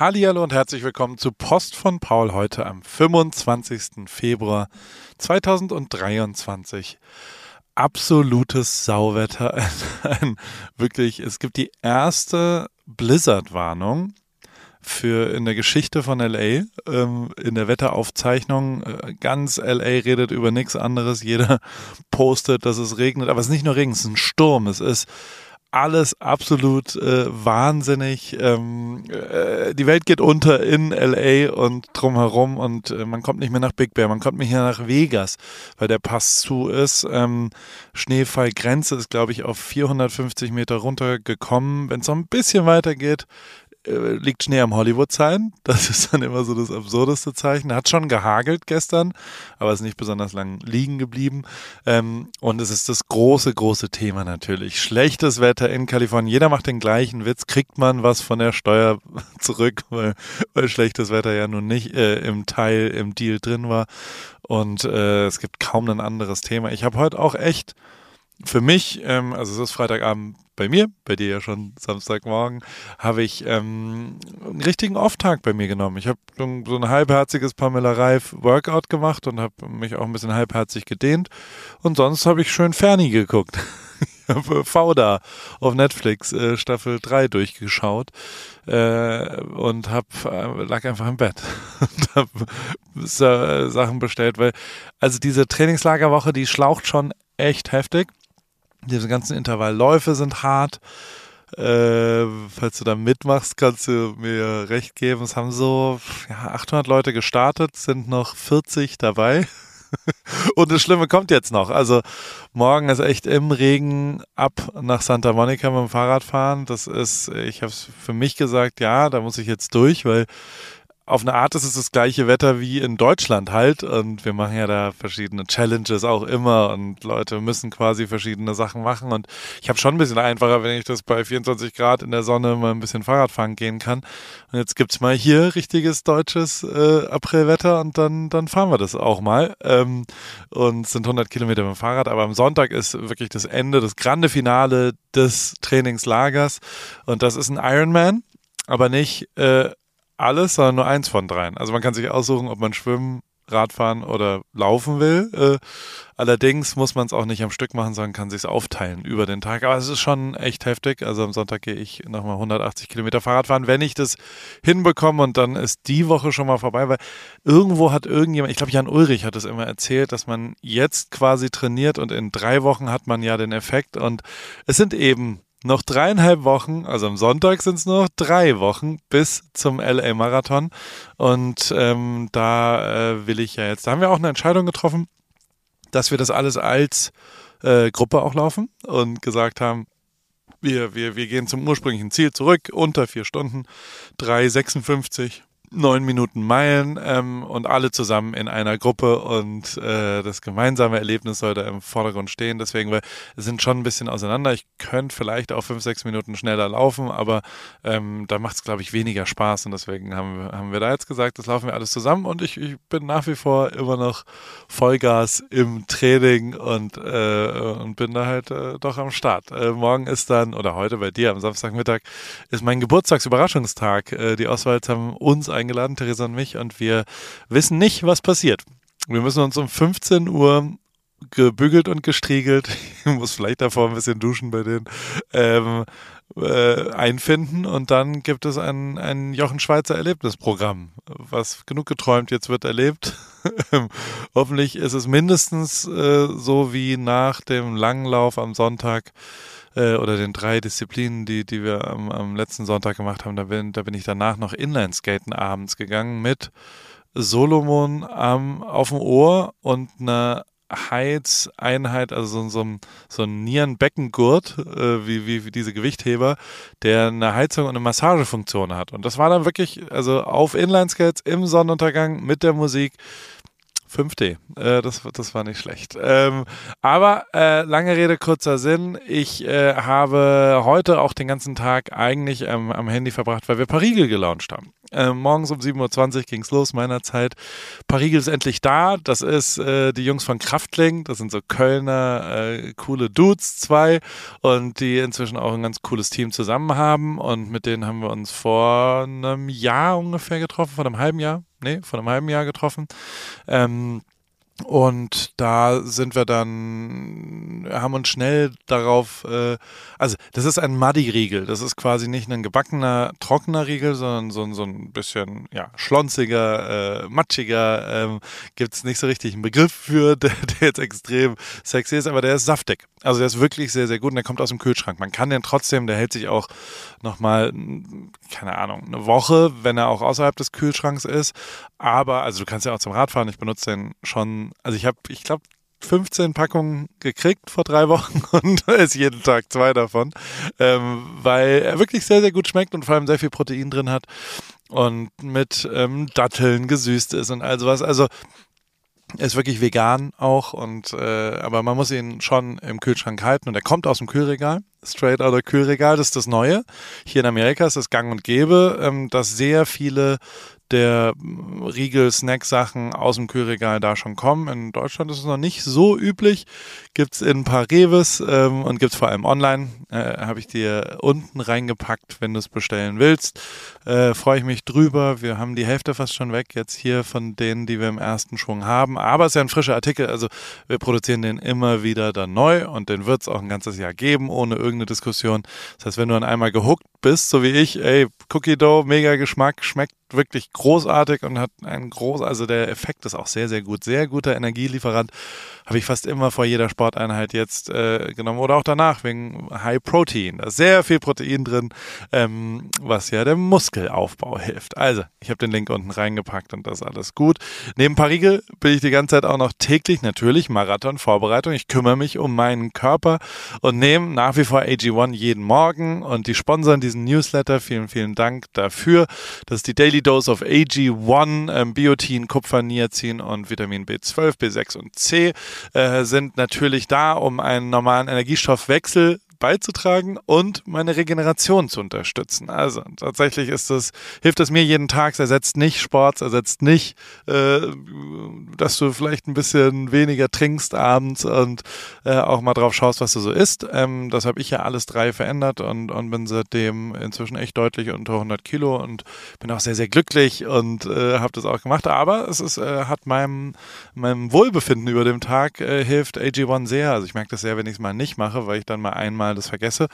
Hallihallo und herzlich willkommen zu Post von Paul heute am 25. Februar 2023. Absolutes Sauwetter. Wirklich, es gibt die erste Blizzard-Warnung für in der Geschichte von LA, ähm, in der Wetteraufzeichnung. Äh, ganz LA redet über nichts anderes. Jeder postet, dass es regnet, aber es ist nicht nur Regen, es ist ein Sturm. Es ist alles absolut äh, wahnsinnig. Ähm, äh, die Welt geht unter in LA und drumherum und äh, man kommt nicht mehr nach Big Bear, man kommt nicht mehr nach Vegas, weil der Pass zu ist. Ähm, Schneefallgrenze ist, glaube ich, auf 450 Meter runtergekommen. Wenn es noch ein bisschen weiter geht, äh, liegt Schnee am Hollywood-Sign. Das ist dann immer so das absurdeste Zeichen. Hat schon gehagelt gestern, aber ist nicht besonders lang liegen geblieben. Ähm, und es ist das große, große Thema natürlich. Schlechtes Wetter in Kalifornien. Jeder macht den gleichen Witz. Kriegt man was von der Steuer zurück, weil, weil schlechtes Wetter ja nun nicht äh, im Teil, im Deal drin war. Und äh, es gibt kaum ein anderes Thema. Ich habe heute auch echt für mich, ähm, also es ist Freitagabend bei mir, bei dir ja schon Samstagmorgen, habe ich ähm, einen richtigen Off-Tag bei mir genommen. Ich habe so ein halbherziges Pamela Reif Workout gemacht und habe mich auch ein bisschen halbherzig gedehnt. Und sonst habe ich schön Ferni geguckt. habe Fauda auf Netflix äh, Staffel 3 durchgeschaut äh, und hab, äh, lag einfach im Bett und habe äh, Sachen bestellt, weil also diese Trainingslagerwoche, die schlaucht schon echt heftig. Diese ganzen Intervallläufe sind hart. Äh, falls du da mitmachst, kannst du mir recht geben. Es haben so ja, 800 Leute gestartet, sind noch 40 dabei. Und das Schlimme kommt jetzt noch. Also morgen ist echt im Regen ab nach Santa Monica mit dem Fahrrad fahren. Das ist, ich habe es für mich gesagt, ja, da muss ich jetzt durch, weil auf eine Art ist es das gleiche Wetter wie in Deutschland halt. Und wir machen ja da verschiedene Challenges auch immer und Leute müssen quasi verschiedene Sachen machen. Und ich habe schon ein bisschen einfacher, wenn ich das bei 24 Grad in der Sonne mal ein bisschen Fahrrad fahren gehen kann. Und jetzt gibt's mal hier richtiges deutsches äh, Aprilwetter und dann, dann fahren wir das auch mal. Ähm, und sind 100 Kilometer mit dem Fahrrad, aber am Sonntag ist wirklich das Ende, das grande Finale des Trainingslagers. Und das ist ein Ironman aber nicht äh, alles, sondern nur eins von dreien. Also man kann sich aussuchen, ob man schwimmen, Radfahren oder laufen will. Äh, allerdings muss man es auch nicht am Stück machen, sondern kann sich aufteilen über den Tag. Aber es ist schon echt heftig. Also am Sonntag gehe ich nochmal 180 Kilometer Fahrrad fahren, wenn ich das hinbekomme und dann ist die Woche schon mal vorbei, weil irgendwo hat irgendjemand, ich glaube Jan Ulrich hat es immer erzählt, dass man jetzt quasi trainiert und in drei Wochen hat man ja den Effekt und es sind eben noch dreieinhalb Wochen, also am Sonntag sind es noch drei Wochen bis zum LA Marathon. Und ähm, da äh, will ich ja jetzt, da haben wir auch eine Entscheidung getroffen, dass wir das alles als äh, Gruppe auch laufen und gesagt haben, wir, wir, wir gehen zum ursprünglichen Ziel zurück, unter vier Stunden, 3,56 neun Minuten Meilen ähm, und alle zusammen in einer Gruppe und äh, das gemeinsame Erlebnis sollte im Vordergrund stehen. Deswegen, wir sind schon ein bisschen auseinander. Ich könnte vielleicht auch fünf, sechs Minuten schneller laufen, aber ähm, da macht es, glaube ich, weniger Spaß und deswegen haben wir, haben wir da jetzt gesagt, das laufen wir alles zusammen und ich, ich bin nach wie vor immer noch Vollgas im Training und, äh, und bin da halt äh, doch am Start. Äh, morgen ist dann, oder heute bei dir am Samstagmittag, ist mein Geburtstagsüberraschungstag. Äh, die Oswalds haben uns eingeladen, Theresa und mich, und wir wissen nicht, was passiert. Wir müssen uns um 15 Uhr gebügelt und gestriegelt, ich muss vielleicht davor ein bisschen duschen bei denen, ähm, äh, einfinden und dann gibt es ein, ein Jochen Schweizer Erlebnisprogramm, was genug geträumt jetzt wird erlebt. Hoffentlich ist es mindestens äh, so wie nach dem Langlauf am Sonntag äh, oder den drei Disziplinen, die, die wir am, am letzten Sonntag gemacht haben, da bin, da bin ich danach noch Inlineskaten abends gegangen mit Solomon am, auf dem Ohr und einer Heizeinheit, also so, so, so ein Nierenbeckengurt, äh, wie, wie, wie diese Gewichtheber, der eine Heizung und eine Massagefunktion hat. Und das war dann wirklich, also auf Inlineskates im Sonnenuntergang mit der Musik 5D. Äh, das, das war nicht schlecht. Ähm, aber äh, lange Rede, kurzer Sinn. Ich äh, habe heute auch den ganzen Tag eigentlich ähm, am Handy verbracht, weil wir Parigel gelauncht haben. Äh, morgens um 7.20 Uhr ging es los, meiner Zeit. Parigel ist endlich da. Das ist äh, die Jungs von Kraftling. Das sind so Kölner, äh, coole Dudes, zwei. Und die inzwischen auch ein ganz cooles Team zusammen haben. Und mit denen haben wir uns vor einem Jahr ungefähr getroffen, vor einem halben Jahr. Nee, vor einem halben Jahr getroffen. Ähm, und da sind wir dann, haben uns schnell darauf, äh, also das ist ein Muddy-Riegel. Das ist quasi nicht ein gebackener, trockener Riegel, sondern so, so ein bisschen ja, schlonziger, äh, matschiger. Ähm, Gibt es nicht so richtig einen Begriff für, der, der jetzt extrem sexy ist, aber der ist saftig. Also der ist wirklich sehr, sehr gut und der kommt aus dem Kühlschrank. Man kann den trotzdem, der hält sich auch nochmal, keine Ahnung, eine Woche, wenn er auch außerhalb des Kühlschranks ist. Aber, also du kannst ja auch zum Radfahren, ich benutze den schon, also ich habe, ich glaube, 15 Packungen gekriegt vor drei Wochen und esse jeden Tag zwei davon, ähm, weil er wirklich sehr, sehr gut schmeckt und vor allem sehr viel Protein drin hat und mit ähm, Datteln gesüßt ist und all sowas. Also er ist wirklich vegan auch und äh, aber man muss ihn schon im Kühlschrank halten und er kommt aus dem Kühlregal, straight out of Kühlregal, das ist das Neue. Hier in Amerika ist es gang und gäbe, ähm, dass sehr viele der Riegel-Snack-Sachen aus dem Kühlregal da schon kommen. In Deutschland ist es noch nicht so üblich. Gibt es in ein paar Reves ähm, und gibt es vor allem online. Äh, Habe ich dir unten reingepackt, wenn du es bestellen willst. Äh, Freue ich mich drüber. Wir haben die Hälfte fast schon weg jetzt hier von denen, die wir im ersten Schwung haben. Aber es ist ja ein frischer Artikel. Also wir produzieren den immer wieder dann neu und den wird es auch ein ganzes Jahr geben, ohne irgendeine Diskussion. Das heißt, wenn du dann einmal gehuckt bist, so wie ich, ey, Cookie Dough, mega Geschmack, schmeckt wirklich großartig und hat einen groß, also der Effekt ist auch sehr, sehr gut. Sehr guter Energielieferant. Habe ich fast immer vor jeder Sporteinheit jetzt äh, genommen oder auch danach wegen High Protein. Da ist sehr viel Protein drin, ähm, was ja dem Muskelaufbau hilft. Also, ich habe den Link unten reingepackt und das alles gut. Neben Parigel bin ich die ganze Zeit auch noch täglich natürlich Marathon-Vorbereitung. Ich kümmere mich um meinen Körper und nehme nach wie vor AG1 jeden Morgen und die sponsern diesen Newsletter. Vielen, vielen Dank dafür. Das ist die Daily Dose of AG1, ähm, Biotin, Kupfer, Niacin und Vitamin B12, B6 und C äh, sind natürlich da, um einen normalen Energiestoffwechsel beizutragen und meine Regeneration zu unterstützen. Also tatsächlich ist das, hilft es mir jeden Tag, es ersetzt nicht Sport, ersetzt nicht, äh, dass du vielleicht ein bisschen weniger trinkst abends und äh, auch mal drauf schaust, was du so isst. Ähm, das habe ich ja alles drei verändert und, und bin seitdem inzwischen echt deutlich unter 100 Kilo und bin auch sehr, sehr glücklich und äh, habe das auch gemacht. Aber es ist, äh, hat meinem, meinem Wohlbefinden über dem Tag äh, hilft AG1 sehr. Also ich merke das sehr, wenn ich es mal nicht mache, weil ich dann mal einmal mal das vergesse,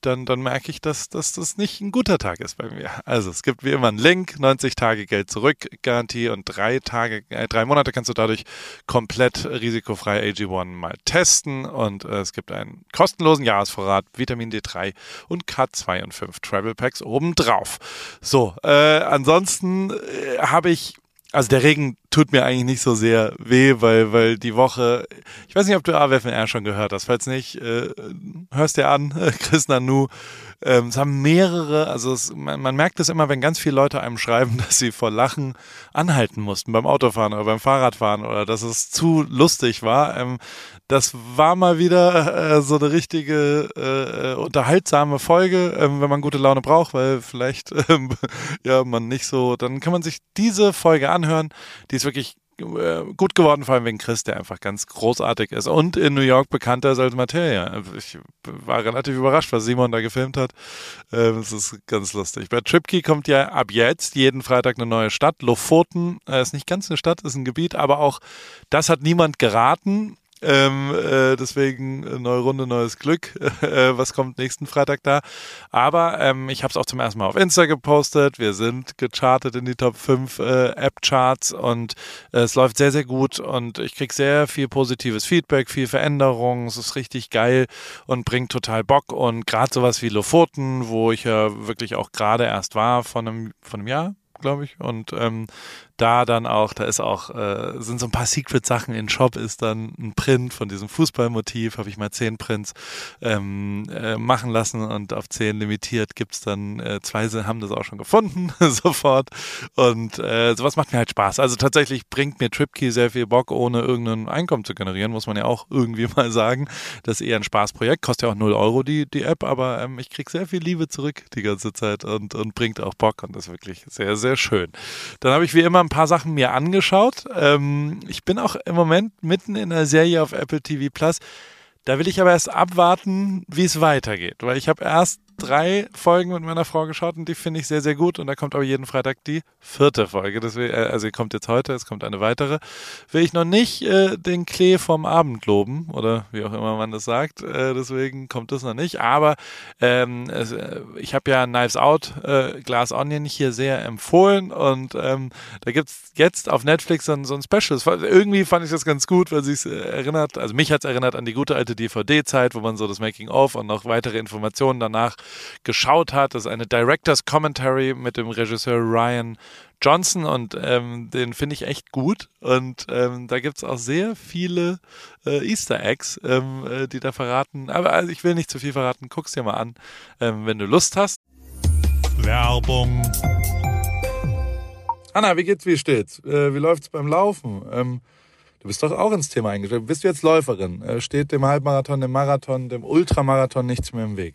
dann, dann merke ich, dass, dass das nicht ein guter Tag ist bei mir. Also es gibt wie immer einen Link, 90 Tage Geld zurück Garantie und drei Tage, äh, drei Monate kannst du dadurch komplett risikofrei AG1 mal testen und äh, es gibt einen kostenlosen Jahresvorrat Vitamin D3 und K2 und 5 Travel Packs obendrauf. So, äh, ansonsten äh, habe ich also der Regen tut mir eigentlich nicht so sehr weh, weil, weil die Woche, ich weiß nicht, ob du AWFNR schon gehört hast, falls nicht, äh, hörst dir an, Chris Nanu. Ähm, es haben mehrere, also es, man, man, merkt es immer, wenn ganz viele Leute einem schreiben, dass sie vor Lachen anhalten mussten beim Autofahren oder beim Fahrradfahren oder dass es zu lustig war. Ähm, das war mal wieder äh, so eine richtige äh, unterhaltsame Folge, ähm, wenn man gute Laune braucht, weil vielleicht ähm, ja man nicht so, dann kann man sich diese Folge anhören. Die ist wirklich äh, gut geworden, vor allem wegen Chris, der einfach ganz großartig ist und in New York bekannter ist als Materia. Ich war relativ überrascht, was Simon da gefilmt hat. Ähm, es ist ganz lustig. Bei Tripkey kommt ja ab jetzt jeden Freitag eine neue Stadt. Lofoten äh, ist nicht ganz eine Stadt, ist ein Gebiet, aber auch das hat niemand geraten. Ähm, äh, deswegen äh, neue Runde, neues Glück. Äh, was kommt nächsten Freitag da? Aber ähm, ich habe es auch zum ersten Mal auf Insta gepostet. Wir sind gechartet in die Top 5 äh, App-Charts und äh, es läuft sehr, sehr gut und ich kriege sehr viel positives Feedback, viel Veränderung. Es ist richtig geil und bringt total Bock. Und gerade sowas wie Lofoten, wo ich ja wirklich auch gerade erst war von einem, von einem Jahr, glaube ich. Und ähm, da dann auch, da ist auch, äh, sind so ein paar Secret-Sachen in Shop, ist dann ein Print von diesem Fußballmotiv, habe ich mal zehn Prints ähm, äh, machen lassen und auf zehn limitiert gibt's dann, äh, zwei haben das auch schon gefunden, sofort. Und äh, sowas macht mir halt Spaß. Also tatsächlich bringt mir TripKey sehr viel Bock, ohne irgendein Einkommen zu generieren, muss man ja auch irgendwie mal sagen. Das ist eher ein Spaßprojekt, kostet ja auch 0 Euro die, die App, aber ähm, ich krieg sehr viel Liebe zurück die ganze Zeit und, und bringt auch Bock und das ist wirklich sehr sehr schön. Dann habe ich wie immer ein paar Sachen mir angeschaut. Ähm, ich bin auch im Moment mitten in einer Serie auf Apple TV Plus. Da will ich aber erst abwarten, wie es weitergeht, weil ich habe erst drei Folgen mit meiner Frau geschaut und die finde ich sehr, sehr gut. Und da kommt aber jeden Freitag die vierte Folge. Deswegen, äh, also die kommt jetzt heute, es kommt eine weitere. Will ich noch nicht äh, den Klee vom Abend loben oder wie auch immer man das sagt. Äh, deswegen kommt das noch nicht. Aber ähm, es, äh, ich habe ja Knives Out, äh, Glass Onion hier sehr empfohlen und ähm, da gibt's jetzt auf Netflix so, so ein Special. Irgendwie fand ich das ganz gut, weil sich erinnert, also mich hat es erinnert an die gute alte DVD-Zeit, wo man so das Making-of und noch weitere Informationen danach geschaut hat. Das ist eine Director's Commentary mit dem Regisseur Ryan Johnson und ähm, den finde ich echt gut. Und ähm, da gibt es auch sehr viele äh, Easter Eggs, ähm, äh, die da verraten. Aber also ich will nicht zu viel verraten. Guck's dir mal an, ähm, wenn du Lust hast. Werbung. Anna, wie geht's, wie steht's? Äh, wie läuft's beim Laufen? Ähm, du bist doch auch ins Thema eingestiegen. Bist du jetzt Läuferin? Äh, steht dem Halbmarathon, dem Marathon, dem Ultramarathon nichts mehr im Weg?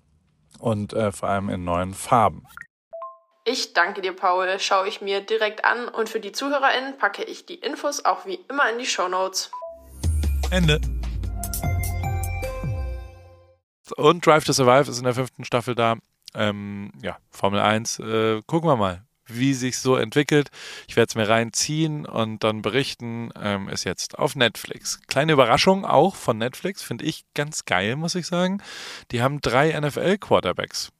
und äh, vor allem in neuen Farben. Ich danke dir, Paul. Schaue ich mir direkt an und für die ZuhörerInnen packe ich die Infos auch wie immer in die Show Notes. Ende. Und Drive to Survive ist in der fünften Staffel da. Ähm, ja, Formel 1. Äh, gucken wir mal, wie sich so entwickelt. Ich werde es mir reinziehen und dann berichten. Ähm, ist jetzt auf Netflix. Kleine Überraschung auch von Netflix, finde ich ganz geil, muss ich sagen. Die haben drei NFL-Quarterbacks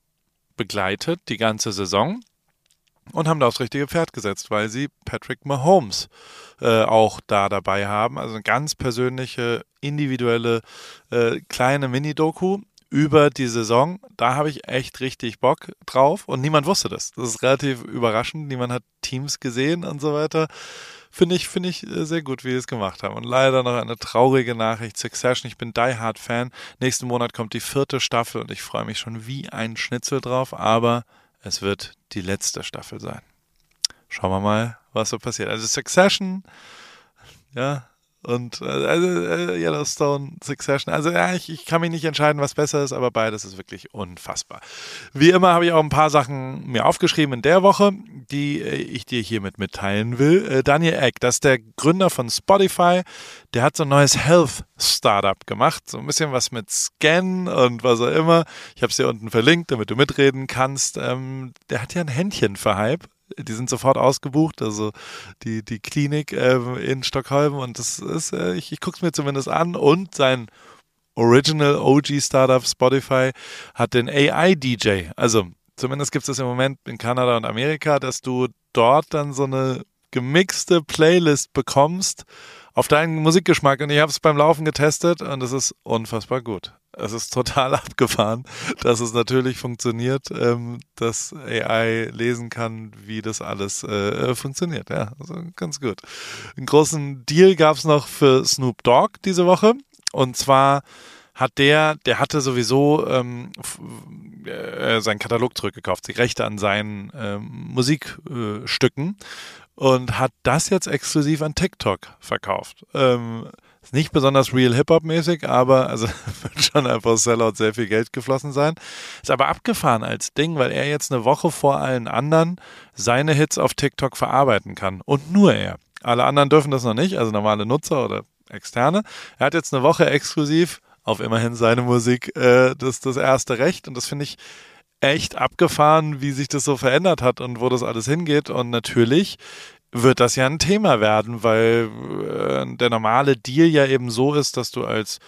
begleitet die ganze Saison und haben da aufs richtige Pferd gesetzt, weil sie Patrick Mahomes äh, auch da dabei haben. Also eine ganz persönliche, individuelle, äh, kleine Mini-Doku über die Saison. Da habe ich echt richtig Bock drauf und niemand wusste das. Das ist relativ überraschend. Niemand hat Teams gesehen und so weiter. Finde ich, finde ich äh, sehr gut, wie sie es gemacht haben. Und leider noch eine traurige Nachricht. Succession, ich bin Die Hard Fan. Nächsten Monat kommt die vierte Staffel und ich freue mich schon wie ein Schnitzel drauf, aber es wird die letzte Staffel sein. Schauen wir mal, was so passiert. Also Succession, ja, und äh, also, äh, Yellowstone, Succession. Also ja, ich, ich kann mich nicht entscheiden, was besser ist, aber beides ist wirklich unfassbar. Wie immer habe ich auch ein paar Sachen mir aufgeschrieben in der Woche, die äh, ich dir hiermit mitteilen will. Daniel Eck, das ist der Gründer von Spotify, der hat so ein neues Health Startup gemacht, so ein bisschen was mit Scan und was auch immer. Ich habe es dir unten verlinkt, damit du mitreden kannst. Ähm, der hat ja ein Händchen für Hype Die sind sofort ausgebucht, also die, die Klinik äh, in Stockholm und das ist, äh, ich, ich gucke es mir zumindest an und sein Original OG Startup Spotify hat den AI DJ. Also zumindest gibt es das im Moment in Kanada und Amerika, dass du dort dann so eine gemixte Playlist bekommst auf deinen Musikgeschmack. Und ich habe es beim Laufen getestet und es ist unfassbar gut. Es ist total abgefahren, dass es natürlich funktioniert, ähm, dass AI lesen kann, wie das alles äh, funktioniert. Ja, also ganz gut. Einen großen Deal gab es noch für Snoop Dogg diese Woche. Und zwar hat der, der hatte sowieso ähm, äh, seinen Katalog zurückgekauft, die Rechte an seinen ähm, Musikstücken und hat das jetzt exklusiv an TikTok verkauft. Ähm, ist nicht besonders real Hip-Hop-mäßig, aber also wird schon einfach Sellout sehr viel Geld geflossen sein. Ist aber abgefahren als Ding, weil er jetzt eine Woche vor allen anderen seine Hits auf TikTok verarbeiten kann. Und nur er. Alle anderen dürfen das noch nicht, also normale Nutzer oder externe. Er hat jetzt eine Woche exklusiv auf immerhin seine Musik äh, das, das erste Recht und das finde ich echt abgefahren, wie sich das so verändert hat und wo das alles hingeht. Und natürlich wird das ja ein Thema werden, weil äh, der normale Deal ja eben so ist, dass du als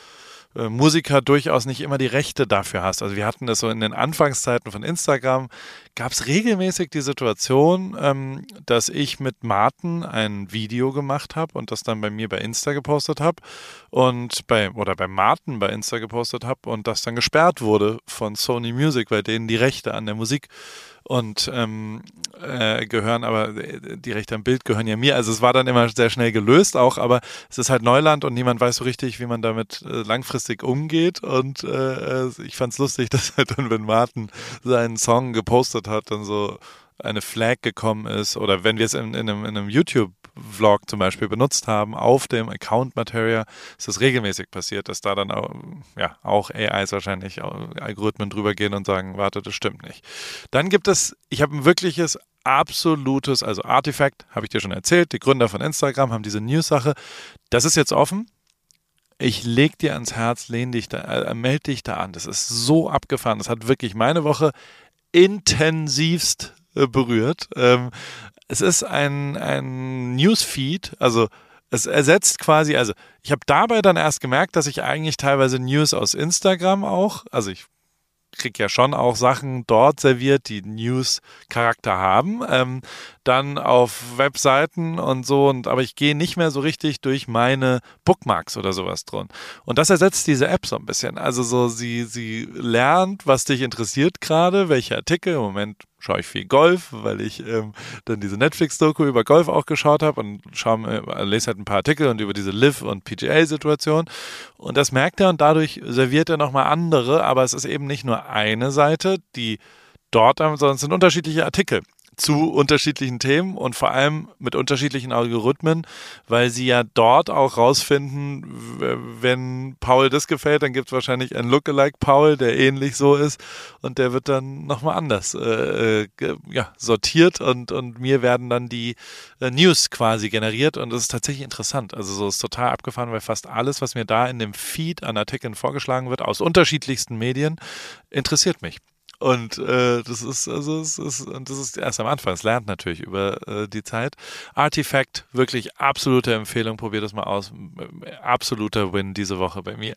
äh, Musiker durchaus nicht immer die Rechte dafür hast. Also wir hatten das so in den Anfangszeiten von Instagram, gab es regelmäßig die Situation, ähm, dass ich mit Martin ein Video gemacht habe und das dann bei mir bei Insta gepostet habe und bei oder bei Martin bei Insta gepostet habe und das dann gesperrt wurde von Sony Music, weil denen die Rechte an der Musik und ähm, äh, gehören, aber die Rechte am Bild gehören ja mir. Also es war dann immer sehr schnell gelöst auch, aber es ist halt Neuland und niemand weiß so richtig, wie man damit äh, langfristig umgeht. Und äh, ich fand es lustig, dass halt dann, wenn Martin seinen Song gepostet hat, dann so eine Flag gekommen ist oder wenn wir es in, in einem, in einem YouTube-Vlog zum Beispiel benutzt haben, auf dem Account Material, ist das regelmäßig passiert, dass da dann auch, ja, auch AIs wahrscheinlich, Algorithmen drüber gehen und sagen, warte, das stimmt nicht. Dann gibt es, ich habe ein wirkliches absolutes, also Artifact, habe ich dir schon erzählt, die Gründer von Instagram haben diese News-Sache. Das ist jetzt offen. Ich leg dir ans Herz, lehn dich da, äh, melde dich da an. Das ist so abgefahren. Das hat wirklich meine Woche intensivst äh, berührt. Ähm, es ist ein, ein Newsfeed, also es ersetzt quasi, also ich habe dabei dann erst gemerkt, dass ich eigentlich teilweise News aus Instagram auch, also ich kriege ja schon auch Sachen dort serviert, die News-Charakter haben. Ähm, dann auf Webseiten und so, und aber ich gehe nicht mehr so richtig durch meine Bookmarks oder sowas drin. Und das ersetzt diese App so ein bisschen. Also so, sie, sie lernt, was dich interessiert gerade, welche Artikel. Im Moment schaue ich viel Golf, weil ich ähm, dann diese Netflix-Doku über Golf auch geschaut habe und schaue, äh, lese halt ein paar Artikel und über diese Live- und PGA-Situation. Und das merkt er und dadurch serviert er nochmal andere, aber es ist eben nicht nur eine Seite, die dort, sondern es sind unterschiedliche Artikel zu unterschiedlichen Themen und vor allem mit unterschiedlichen Algorithmen, weil sie ja dort auch rausfinden, wenn Paul das gefällt, dann gibt es wahrscheinlich einen Lookalike Paul, der ähnlich so ist und der wird dann nochmal anders äh, äh, ja, sortiert und, und mir werden dann die äh, News quasi generiert und das ist tatsächlich interessant. Also so ist total abgefahren, weil fast alles, was mir da in dem Feed an Artikeln vorgeschlagen wird, aus unterschiedlichsten Medien, interessiert mich. Und äh, das ist, also es ist, das ist erst am Anfang. Es lernt natürlich über äh, die Zeit. Artifact, wirklich absolute Empfehlung. Probier das mal aus. Absoluter Win diese Woche bei mir.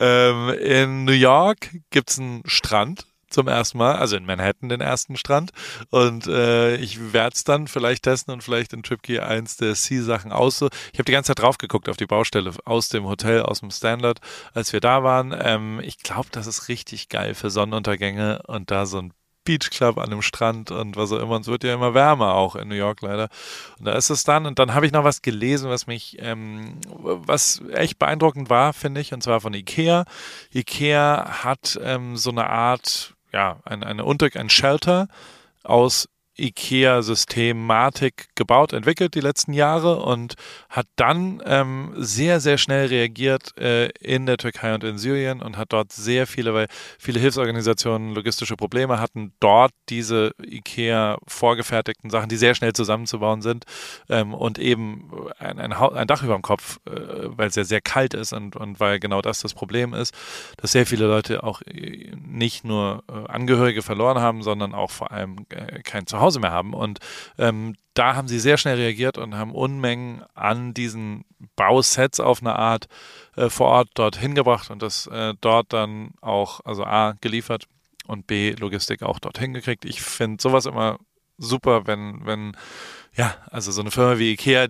Ähm, in New York gibt's einen Strand zum ersten Mal, also in Manhattan den ersten Strand. Und äh, ich werde es dann vielleicht testen und vielleicht in TripKey eins der Sea-Sachen aus. Ich habe die ganze Zeit drauf geguckt auf die Baustelle aus dem Hotel, aus dem Standard, als wir da waren. Ähm, ich glaube, das ist richtig geil für Sonnenuntergänge und da so ein Beach Club an dem Strand und was auch immer. Und es wird ja immer wärmer auch in New York leider. Und da ist es dann. Und dann habe ich noch was gelesen, was mich, ähm, was echt beeindruckend war, finde ich, und zwar von Ikea. Ikea hat ähm, so eine Art ja, ein, eine Unter ein Shelter aus IKEA-Systematik gebaut, entwickelt die letzten Jahre und hat dann ähm, sehr, sehr schnell reagiert äh, in der Türkei und in Syrien und hat dort sehr viele, weil viele Hilfsorganisationen logistische Probleme hatten, dort diese IKEA vorgefertigten Sachen, die sehr schnell zusammenzubauen sind ähm, und eben ein, ein, ein, Dach über dem Kopf, äh, weil es ja sehr kalt ist und, und weil genau das das Problem ist, dass sehr viele Leute auch äh, nicht nur äh, Angehörige verloren haben, sondern auch vor allem äh, kein Zuhause Zuhause mehr haben. Und ähm, da haben sie sehr schnell reagiert und haben Unmengen an diesen Bausets auf eine Art äh, vor Ort dort hingebracht und das äh, dort dann auch, also A, geliefert und B, Logistik auch dort hingekriegt. Ich finde sowas immer super, wenn, wenn, ja, also so eine Firma wie Ikea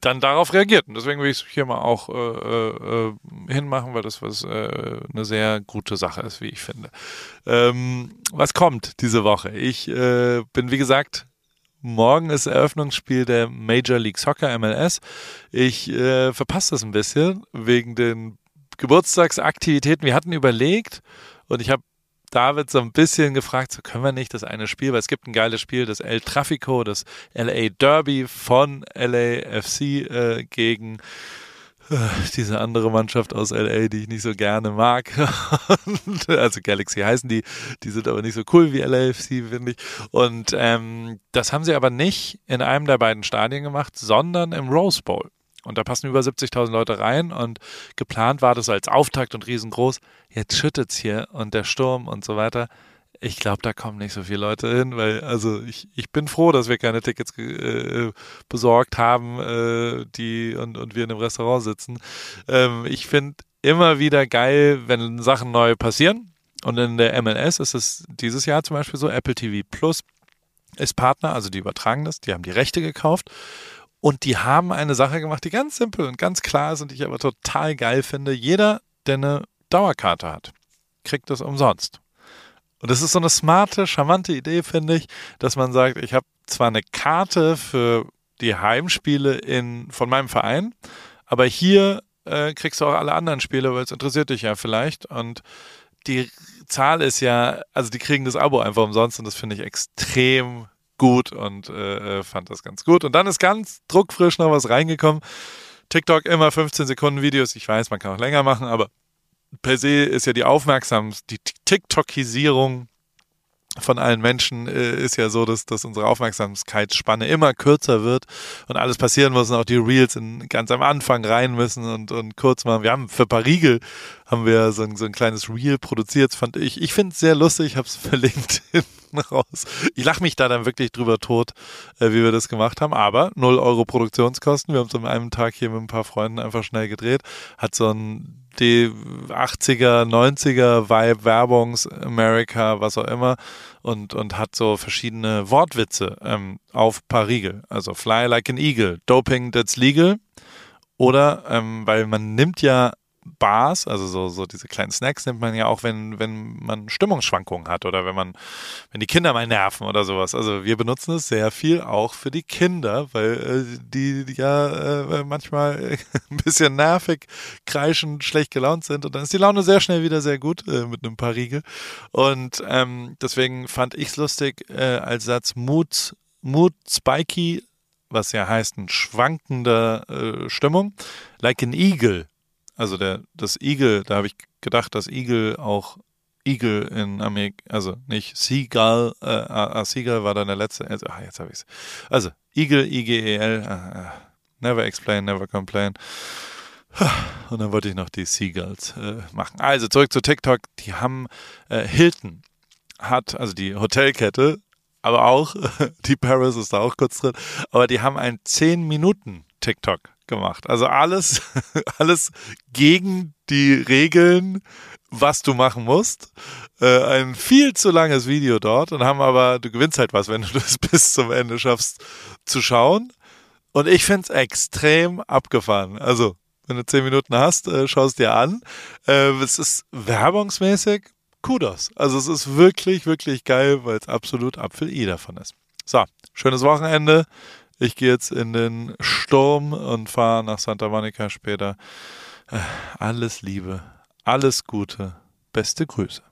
dann darauf reagiert. Und deswegen will ich es hier mal auch äh, äh, hinmachen, weil das was äh, eine sehr gute Sache ist, wie ich finde. Ähm, was kommt diese Woche? Ich äh, bin, wie gesagt, Morgen ist Eröffnungsspiel der Major League Soccer MLS. Ich äh, verpasse das ein bisschen wegen den Geburtstagsaktivitäten. Wir hatten überlegt und ich habe David so ein bisschen gefragt, so können wir nicht das eine Spiel, weil es gibt ein geiles Spiel, das El Trafico, das LA Derby von LAFC äh, gegen äh, diese andere Mannschaft aus LA, die ich nicht so gerne mag. also Galaxy heißen die, die sind aber nicht so cool wie LAFC, finde ich. Und ähm, das haben sie aber nicht in einem der beiden Stadien gemacht, sondern im Rose Bowl. Und da passen über 70.000 Leute rein und geplant war das als Auftakt und riesengroß. Jetzt schüttet es hier und der Sturm und so weiter. Ich glaube, da kommen nicht so viele Leute hin, weil also ich, ich bin froh, dass wir keine Tickets äh, besorgt haben, äh, die und, und wir in einem Restaurant sitzen. Ähm, ich finde immer wieder geil, wenn Sachen neu passieren. Und in der MLS ist es dieses Jahr zum Beispiel so, Apple TV Plus ist Partner, also die übertragen das, die haben die Rechte gekauft und die haben eine Sache gemacht, die ganz simpel und ganz klar ist und ich aber total geil finde. Jeder, der eine Dauerkarte hat, kriegt das umsonst. Und das ist so eine smarte, charmante Idee, finde ich, dass man sagt, ich habe zwar eine Karte für die Heimspiele in, von meinem Verein, aber hier äh, kriegst du auch alle anderen Spiele, weil es interessiert dich ja vielleicht. Und die Zahl ist ja, also die kriegen das Abo einfach umsonst und das finde ich extrem gut und äh, äh, fand das ganz gut. Und dann ist ganz druckfrisch noch was reingekommen. TikTok immer 15 Sekunden Videos. Ich weiß, man kann auch länger machen, aber per se ist ja die Aufmerksam, die TikTokisierung von allen Menschen äh, ist ja so, dass, dass unsere Aufmerksamkeitsspanne immer kürzer wird und alles passieren muss und auch die Reels in, ganz am Anfang rein müssen und, und kurz machen. Wir haben für Parigel haben wir so ein, so ein kleines Reel produziert, fand ich. Ich finde es sehr lustig, ich habe es verlinkt hinten raus. Ich lache mich da dann wirklich drüber tot, äh, wie wir das gemacht haben, aber 0 Euro Produktionskosten. Wir haben es an einem Tag hier mit ein paar Freunden einfach schnell gedreht. Hat so ein die 80er, 90er Vibe, Werbungs, America, was auch immer und, und hat so verschiedene Wortwitze ähm, auf paar Riegel. Also Fly like an Eagle, Doping that's legal. Oder, ähm, weil man nimmt ja Bars, also so, so diese kleinen Snacks nimmt man ja auch, wenn, wenn man Stimmungsschwankungen hat oder wenn man, wenn die Kinder mal nerven oder sowas. Also wir benutzen es sehr viel auch für die Kinder, weil äh, die, die ja äh, manchmal ein bisschen nervig, kreischend, schlecht gelaunt sind und dann ist die Laune sehr schnell wieder sehr gut äh, mit einem paar Riegel. Und ähm, deswegen fand ich es lustig äh, als Satz Mood, Mood Spiky, was ja heißt ein schwankender äh, Stimmung, like an Eagle also der, das Eagle, da habe ich gedacht, dass Eagle auch Eagle in Amerika, also nicht Seagull, äh, äh, Seagull war dann der letzte, also, ach, jetzt habe ich es. Also, Eagle, I-G-E-L, äh, äh, never explain, never complain. Und dann wollte ich noch die Seagulls äh, machen. Also zurück zu TikTok. Die haben äh, Hilton hat, also die Hotelkette, aber auch die Paris ist da auch kurz drin, aber die haben ein 10 Minuten TikTok gemacht. Also alles, alles gegen die Regeln, was du machen musst. Äh, ein viel zu langes Video dort und haben aber, du gewinnst halt was, wenn du das bis zum Ende schaffst zu schauen. Und ich finde es extrem abgefahren. Also, wenn du zehn Minuten hast, äh, es dir an. Äh, es ist werbungsmäßig Kudos. Also es ist wirklich, wirklich geil, weil es absolut Apfel I davon ist. So, schönes Wochenende. Ich gehe jetzt in den Sturm und fahre nach Santa Monica später. Äh, alles Liebe, alles Gute, beste Grüße.